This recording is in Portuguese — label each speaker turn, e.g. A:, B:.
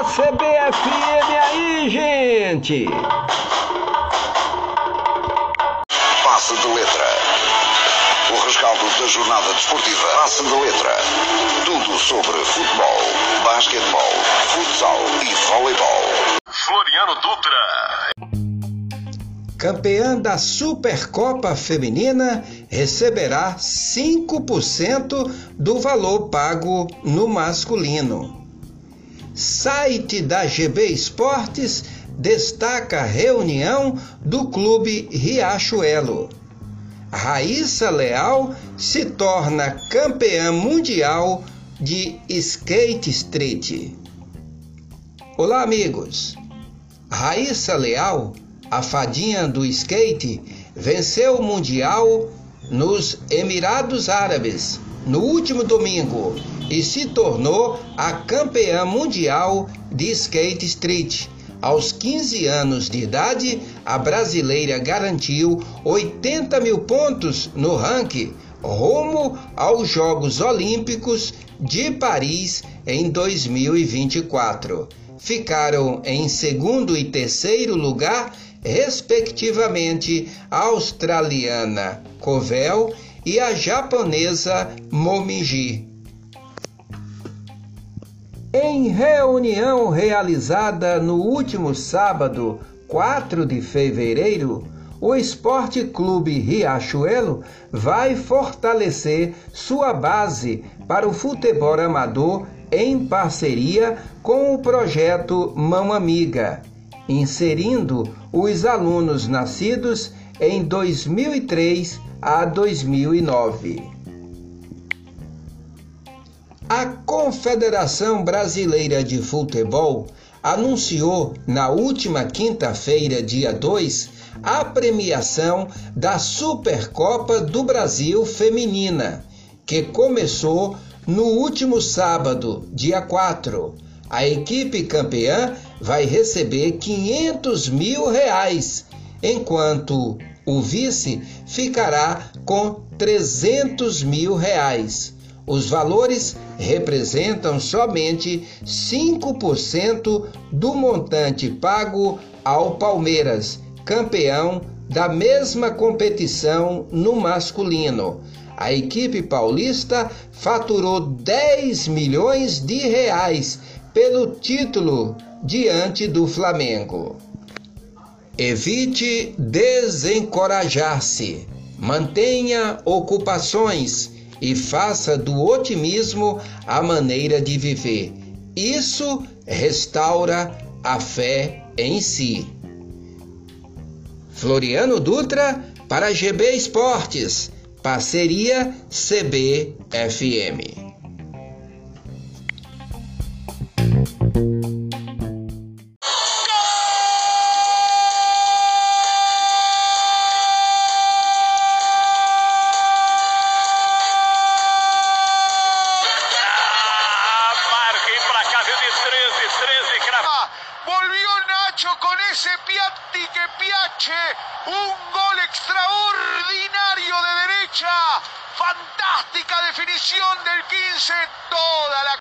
A: da CBFM aí, gente!
B: Passe de letra. O rescaldo da jornada desportiva. Passe de letra. Tudo sobre futebol, basquetebol, futsal e voleibol. Floriano Dutra.
A: Campeã da Supercopa Feminina receberá 5% do valor pago no masculino. Site da GB Esportes destaca reunião do Clube Riachuelo. Raíssa Leal se torna campeã mundial de skate street. Olá, amigos. Raíssa Leal, a fadinha do skate, venceu o mundial nos Emirados Árabes no último domingo e se tornou a campeã mundial de skate street. Aos 15 anos de idade, a brasileira garantiu 80 mil pontos no ranking rumo aos Jogos Olímpicos de Paris em 2024. Ficaram em segundo e terceiro lugar, respectivamente, a australiana Covel e a japonesa Momiji. Em reunião realizada no último sábado, 4 de fevereiro, o Esporte Clube Riachuelo vai fortalecer sua base para o futebol amador em parceria com o projeto Mão Amiga, inserindo os alunos nascidos em 2003 a 2009. A Confederação Brasileira de Futebol anunciou na última quinta-feira, dia 2, a premiação da Supercopa do Brasil Feminina, que começou no último sábado, dia 4. A equipe campeã vai receber 500 mil reais, enquanto o vice ficará com 300 mil reais. Os valores representam somente 5% do montante pago ao Palmeiras, campeão da mesma competição no masculino. A equipe paulista faturou 10 milhões de reais pelo título diante do Flamengo. Evite desencorajar-se. Mantenha ocupações e faça do otimismo a maneira de viver. Isso restaura a fé em si. Floriano Dutra para GB Esportes, parceria CBFM.
C: Con ese Piatti que piace, un gol extraordinario de derecha, fantástica definición del 15, toda la